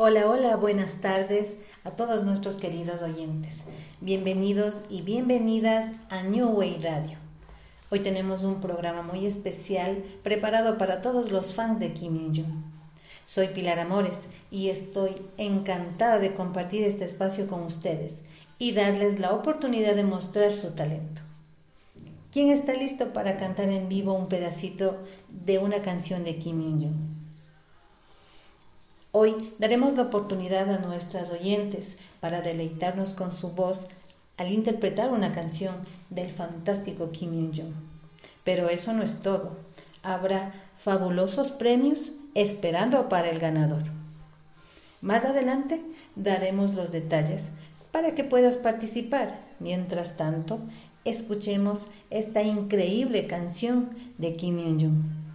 Hola, hola, buenas tardes a todos nuestros queridos oyentes. Bienvenidos y bienvenidas a New Way Radio. Hoy tenemos un programa muy especial preparado para todos los fans de Kim Jong-un. Soy Pilar Amores y estoy encantada de compartir este espacio con ustedes y darles la oportunidad de mostrar su talento. ¿Quién está listo para cantar en vivo un pedacito de una canción de Kim Jong-un? Hoy daremos la oportunidad a nuestras oyentes para deleitarnos con su voz al interpretar una canción del fantástico Kim Young-jung. Pero eso no es todo. Habrá fabulosos premios esperando para el ganador. Más adelante daremos los detalles para que puedas participar. Mientras tanto, escuchemos esta increíble canción de Kim Young-jung.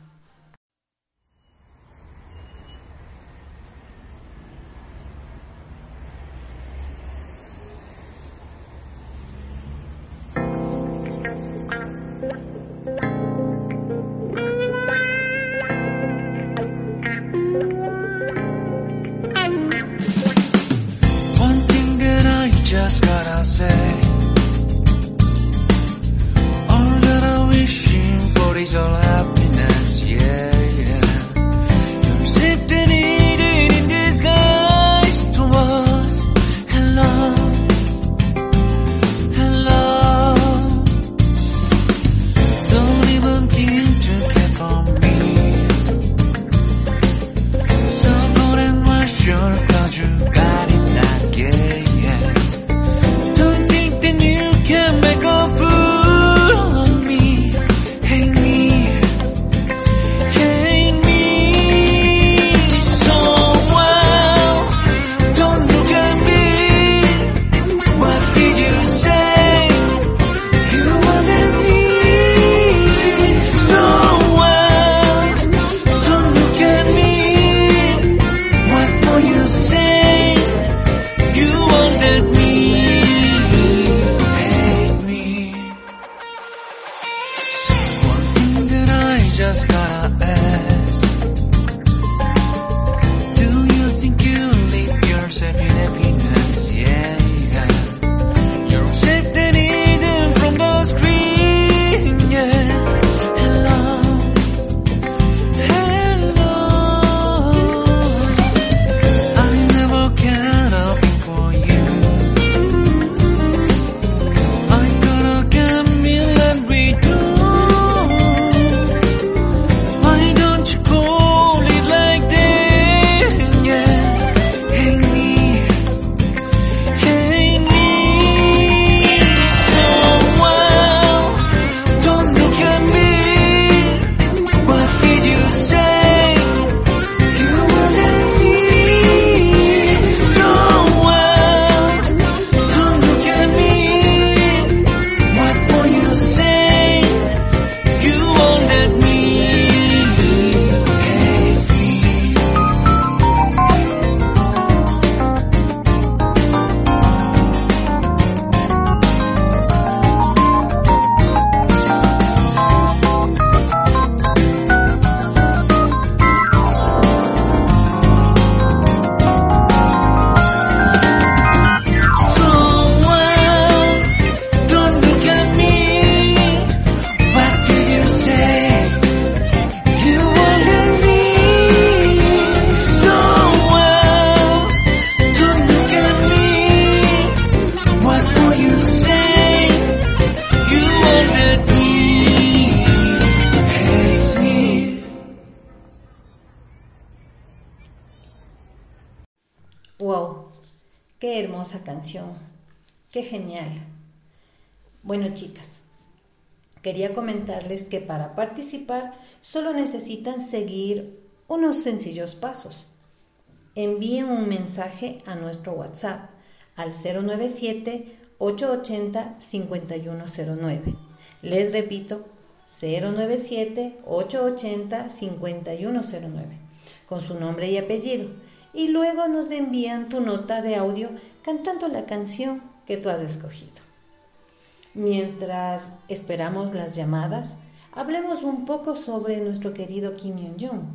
Para participar solo necesitan seguir unos sencillos pasos. Envíen un mensaje a nuestro WhatsApp al 097-880-5109. Les repito, 097-880-5109, con su nombre y apellido y luego nos envían tu nota de audio cantando la canción que tú has escogido. Mientras esperamos las llamadas, hablemos un poco sobre nuestro querido Kim Jong-un.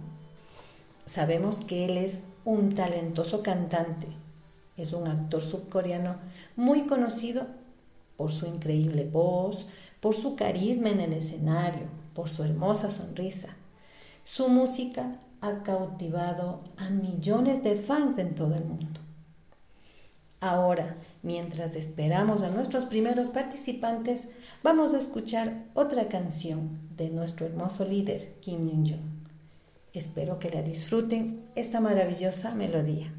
Sabemos que él es un talentoso cantante, es un actor subcoreano muy conocido por su increíble voz, por su carisma en el escenario, por su hermosa sonrisa. Su música ha cautivado a millones de fans en todo el mundo. Ahora, mientras esperamos a nuestros primeros participantes, vamos a escuchar otra canción de nuestro hermoso líder, Kim Yoon-jung. Espero que la disfruten esta maravillosa melodía.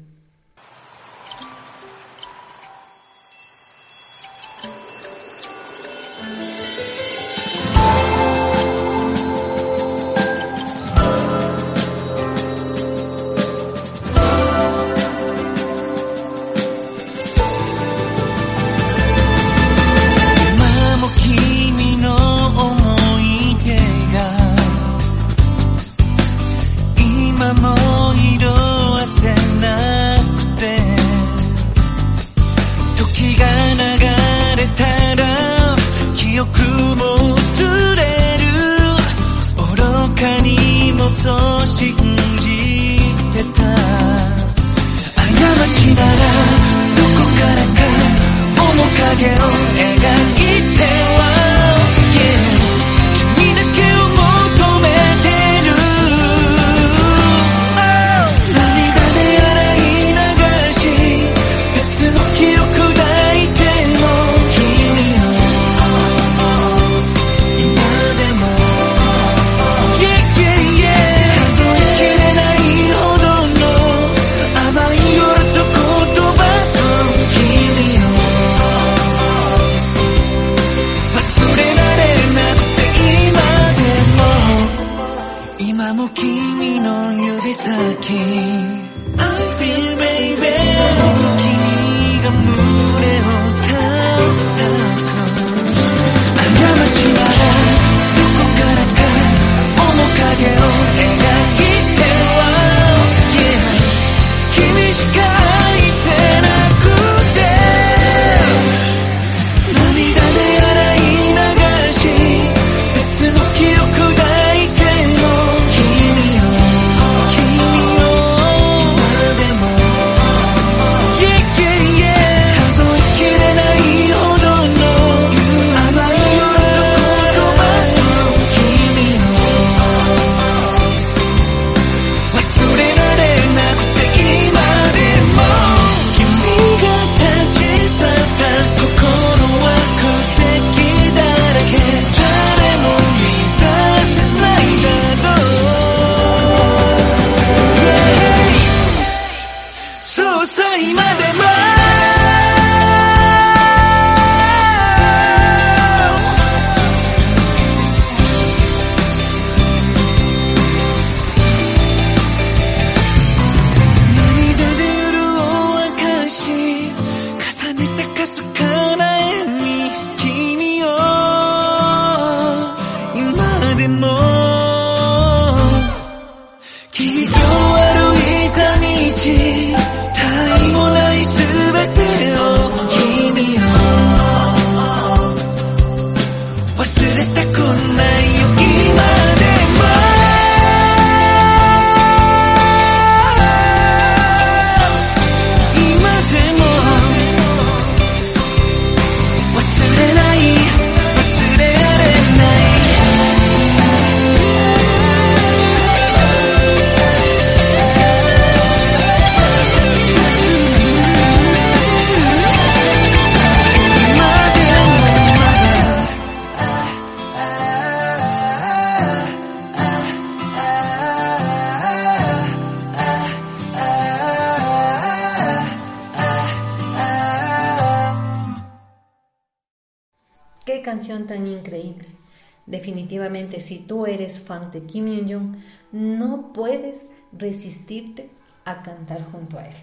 Si tú eres fan de Kim Jong-un, no puedes resistirte a cantar junto a él.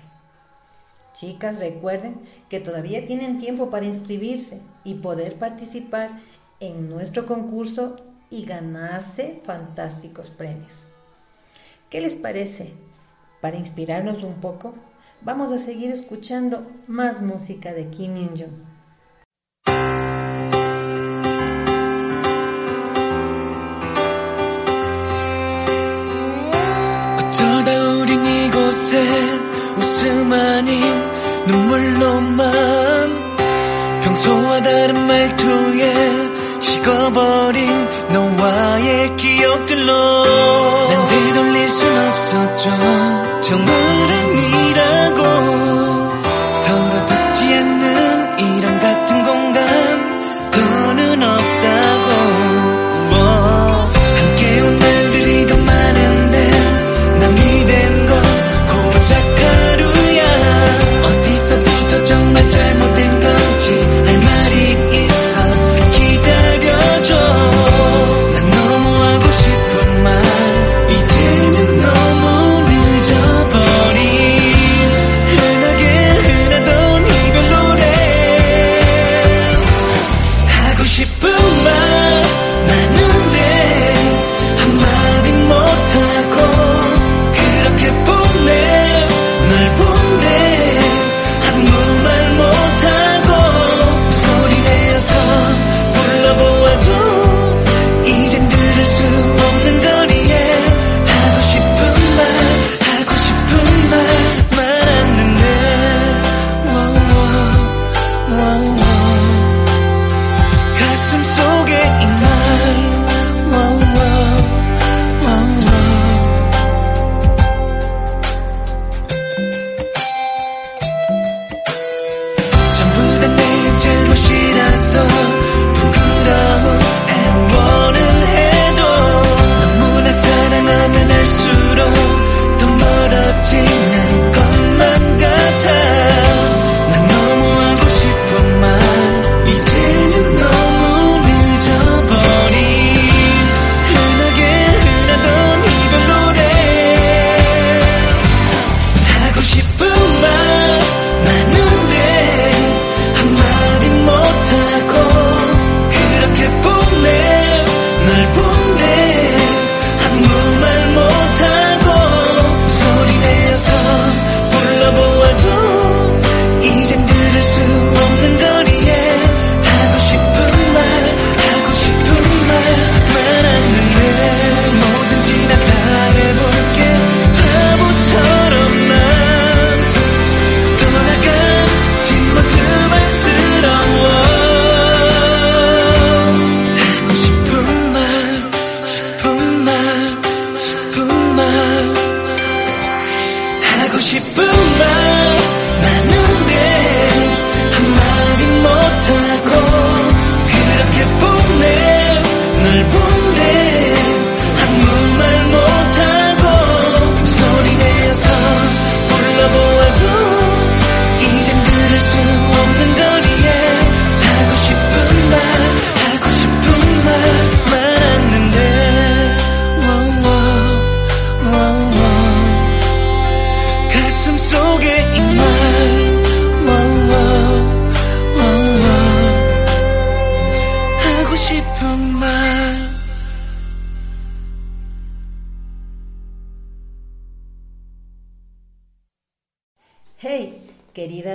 Chicas, recuerden que todavía tienen tiempo para inscribirse y poder participar en nuestro concurso y ganarse fantásticos premios. ¿Qué les parece? Para inspirarnos un poco, vamos a seguir escuchando más música de Kim 말씀 아닌 눈물로만 평소와 다른 말투에 식어버린 너와의 기억들로 난 되돌릴 순 없었죠. 정말은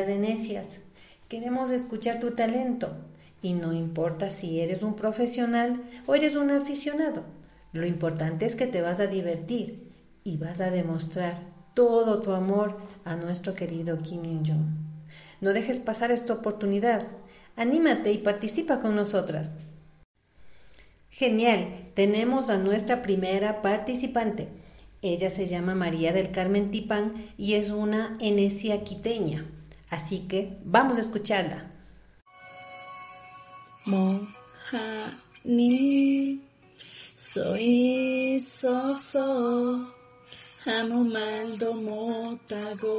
de necias. Queremos escuchar tu talento y no importa si eres un profesional o eres un aficionado. Lo importante es que te vas a divertir y vas a demostrar todo tu amor a nuestro querido Kim Jong. No dejes pasar esta oportunidad. Anímate y participa con nosotras. Genial, tenemos a nuestra primera participante. Ella se llama María del Carmen Tipán y es una enesia quiteña. Así que vamos a escucharla. Mohani soy soso hanumaldo motago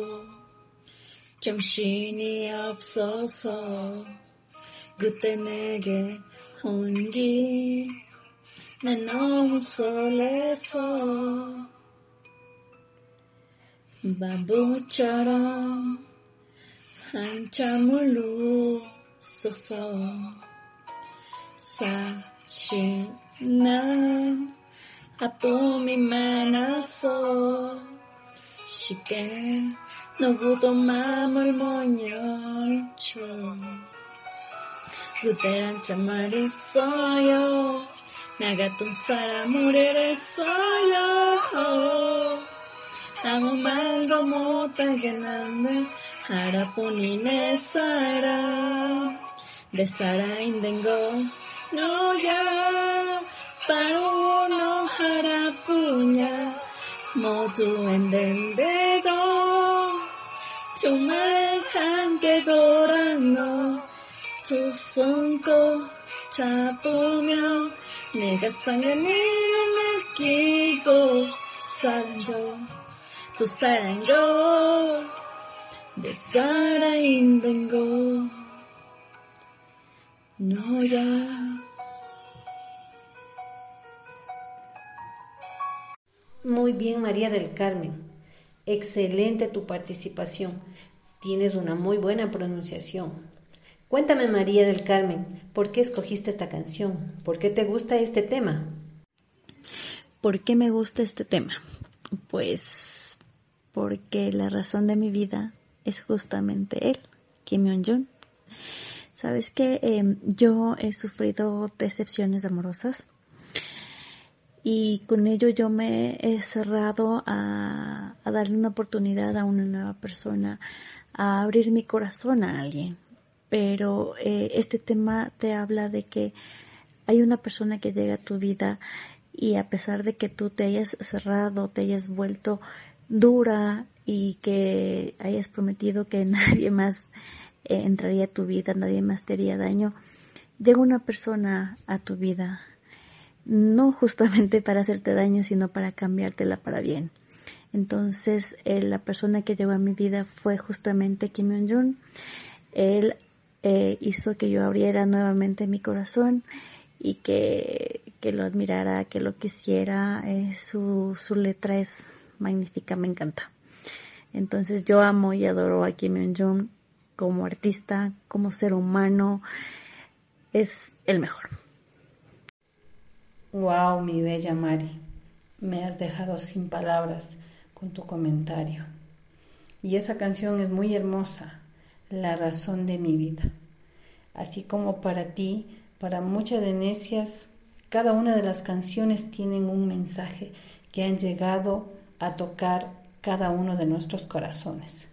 chamshini absoso gutenege hongi nanom soleso babucharo 한참 울었었어. 사실 난 아픔이 많았어 쉽게 누구도 마음을 못 열죠. 그대란 참말 있어요. 나 같은 사람을 해랬어요. 아무 말도 못하게 나는 내 사랑 내 사랑인 거 너야 바로 너 하나뿐이야 모두 엔덴대로 정말 함께 돌아너 두 손 꼭 잡으며 내가 상한 일을 느끼고 사랑줘 또 사랑줘 Saraín. No ya. Muy bien, María del Carmen. Excelente tu participación. Tienes una muy buena pronunciación. Cuéntame, María del Carmen, ¿por qué escogiste esta canción? ¿Por qué te gusta este tema? ¿Por qué me gusta este tema? Pues porque la razón de mi vida es justamente él, Kim Jong-un. Sabes que eh, yo he sufrido decepciones amorosas y con ello yo me he cerrado a, a, darle una oportunidad a una nueva persona, a abrir mi corazón a alguien. Pero eh, este tema te habla de que hay una persona que llega a tu vida y a pesar de que tú te hayas cerrado, te hayas vuelto dura y que hayas prometido que nadie más eh, entraría a tu vida, nadie más te haría daño, llega una persona a tu vida no justamente para hacerte daño, sino para cambiártela para bien. Entonces, eh, la persona que llegó a mi vida fue justamente Kim Jong-un. Él eh, hizo que yo abriera nuevamente mi corazón y que, que lo admirara, que lo quisiera. Eh, su, su letra es magnífica, me encanta. Entonces, yo amo y adoro a Kim Jong-un como artista, como ser humano. Es el mejor. Wow, mi bella Mari, me has dejado sin palabras con tu comentario. Y esa canción es muy hermosa, la razón de mi vida. Así como para ti, para muchas de necias, cada una de las canciones tienen un mensaje que han llegado a tocar cada uno de nuestros corazones.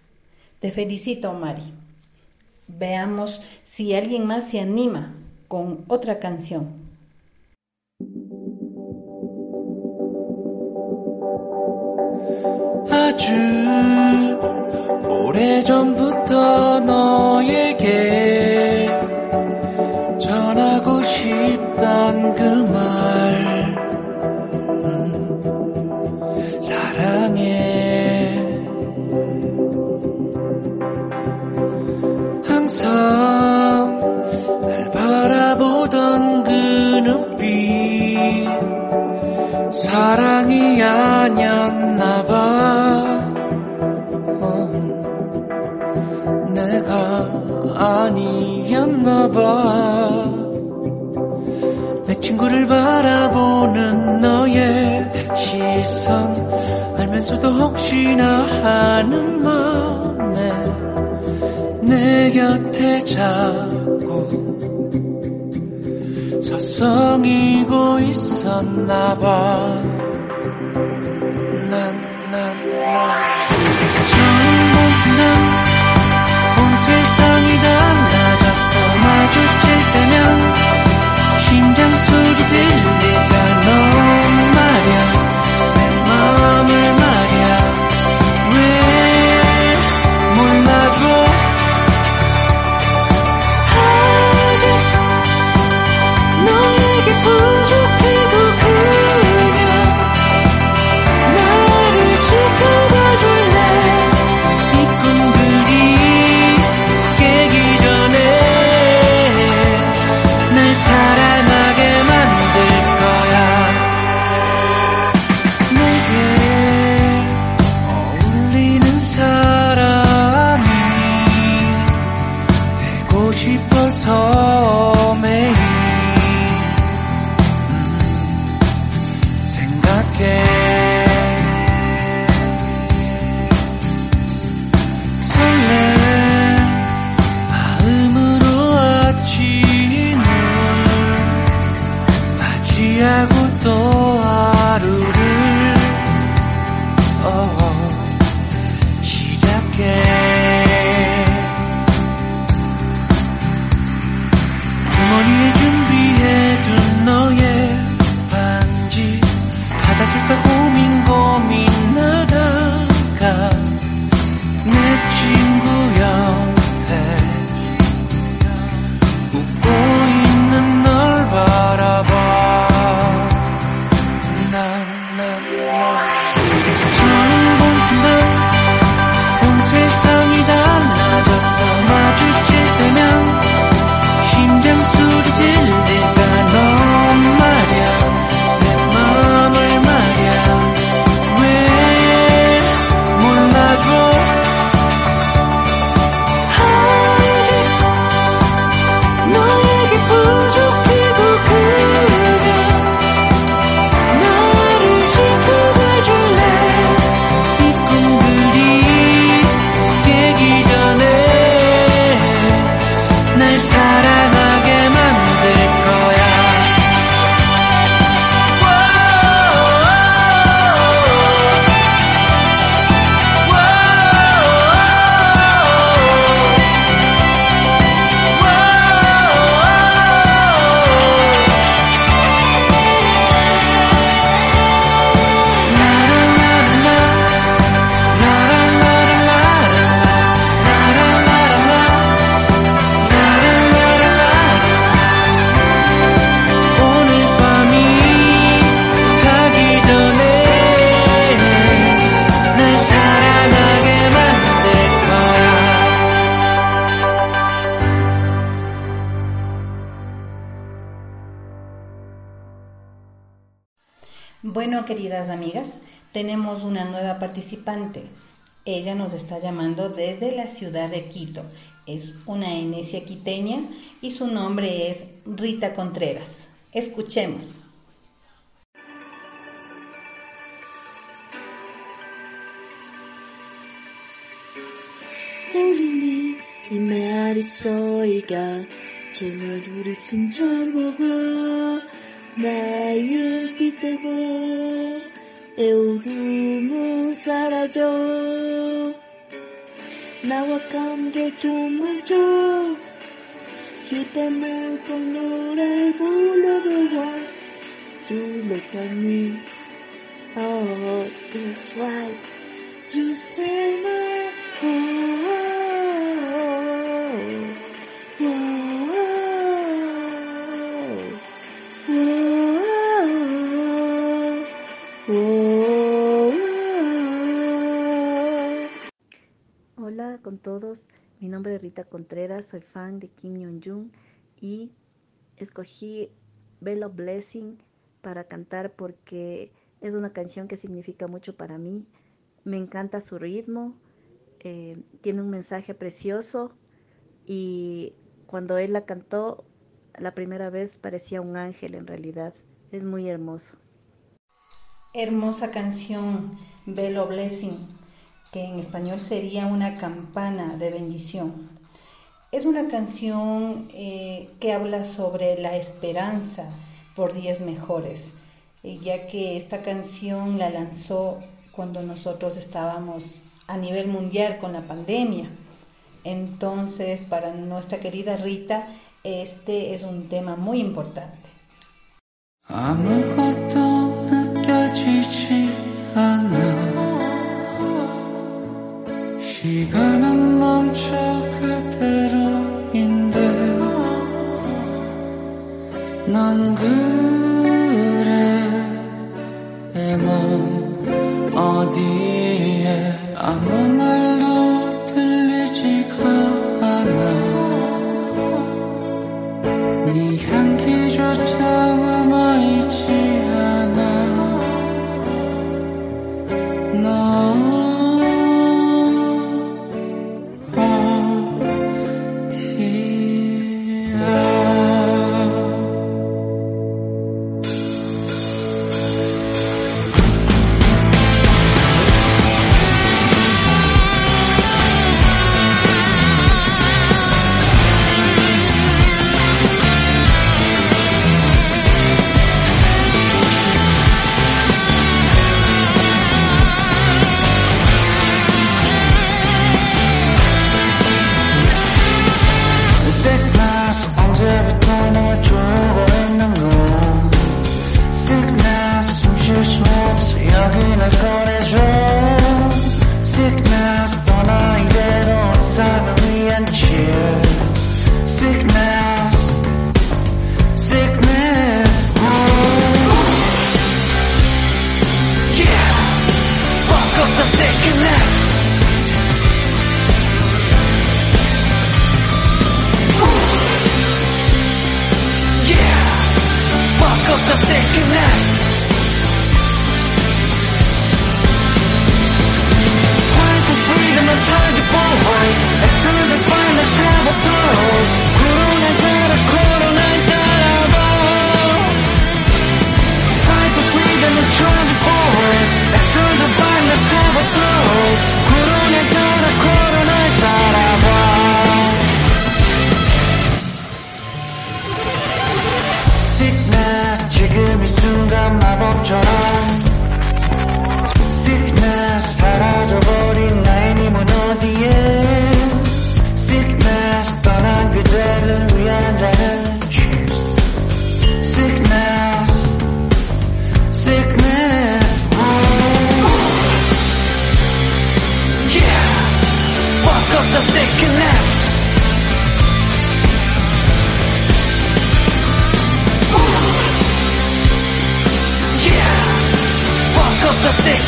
Te felicito, Mari. Veamos si alguien más se anima con otra canción. 아주 오래전부터 너에게 전하고 싶던 그 말, 사랑이 아니었나 봐. 어, 내가 아니었나 봐. 내 친구를 바라보는 너의 시선 알면서도 혹시나 하는 맘에 내 곁에 자꾸 서성이고 있었나 봐. Ella nos está llamando desde la ciudad de Quito. Es una enesia quiteña y su nombre es Rita Contreras. Escuchemos. eudumu sarajo nawakamge chumajo hitemo con nore bulo dowa you look at me oh that's right you stay my heart todos, mi nombre es Rita Contreras, soy fan de Kim Jong-un y escogí Bello Blessing para cantar porque es una canción que significa mucho para mí. Me encanta su ritmo, eh, tiene un mensaje precioso y cuando él la cantó la primera vez parecía un ángel en realidad. Es muy hermoso. Hermosa canción, Bello Blessing, que en español sería una campana de bendición. Es una canción eh, que habla sobre la esperanza por días mejores, eh, ya que esta canción la lanzó cuando nosotros estábamos a nivel mundial con la pandemia. Entonces, para nuestra querida Rita, este es un tema muy importante. 아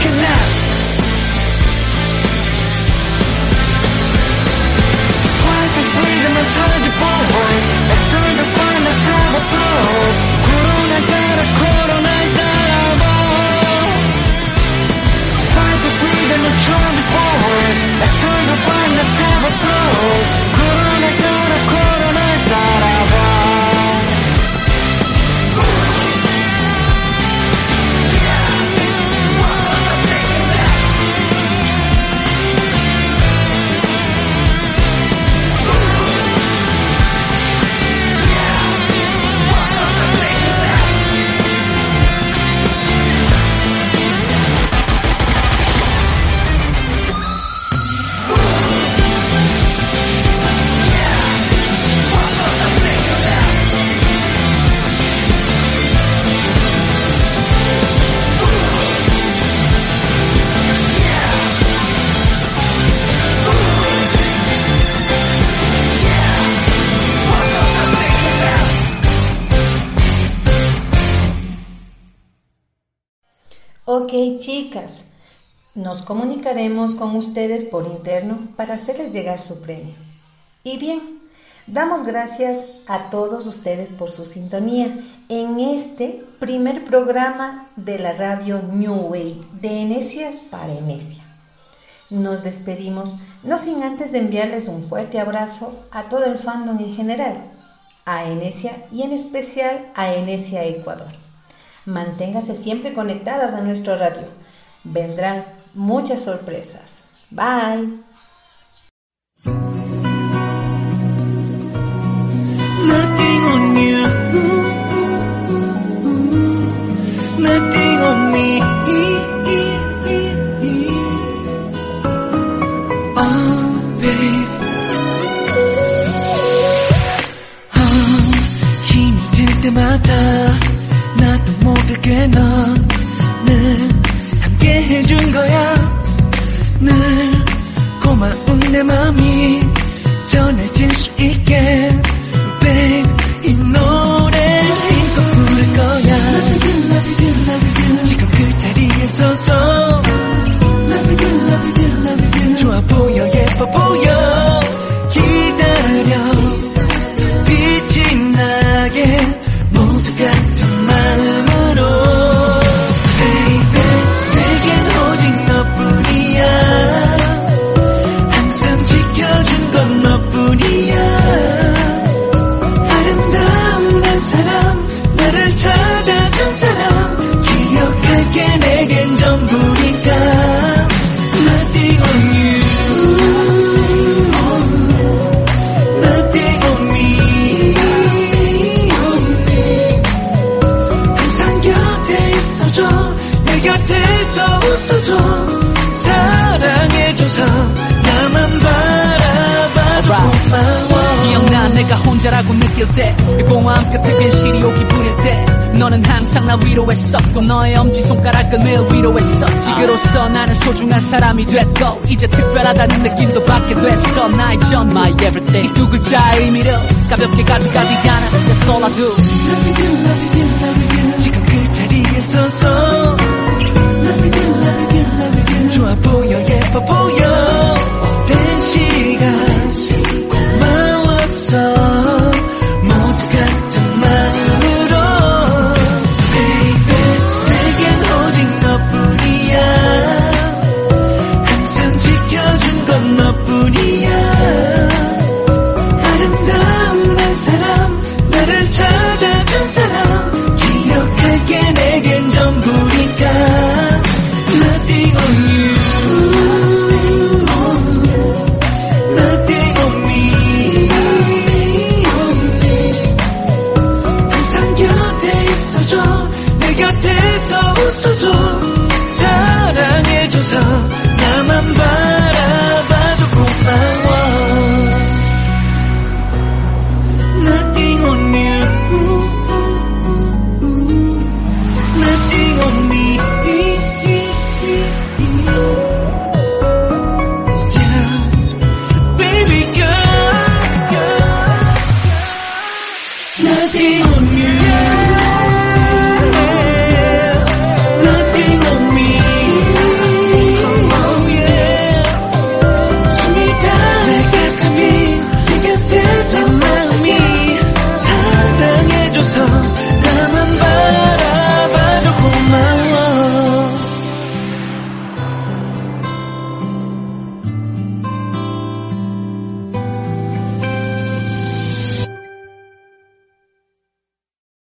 connect Chicas, nos comunicaremos con ustedes por interno para hacerles llegar su premio. Y bien, damos gracias a todos ustedes por su sintonía en este primer programa de la radio New Way de Enesias para Enesia. Nos despedimos, no sin antes de enviarles un fuerte abrazo a todo el fandom en general, a Enesia y en especial a Enesia Ecuador. Manténgase siempre conectadas a nuestro radio. Vendrán muchas sorpresas. Bye. 내 곁에서 웃어줘. 사랑해줘서 나만 바라봐도 고마워. 기억나 내가 혼자라고 느낄 때그 공허함 끝에 괜시리 오기 부릴 때. 너는 항상 나 위로했었고 너의 엄지손가락을 매일 위로했었지 그로써 나는 소중한 사람이 됐고 이제 특별하다는 느낌도 받게 됐어. 나의 전 my everything. 이두 글자의 의미를 가볍게 가져가지 않아. That's all I do. 지금 그 자리에 서서 좋아 보여 예뻐 보여. 오랜 시간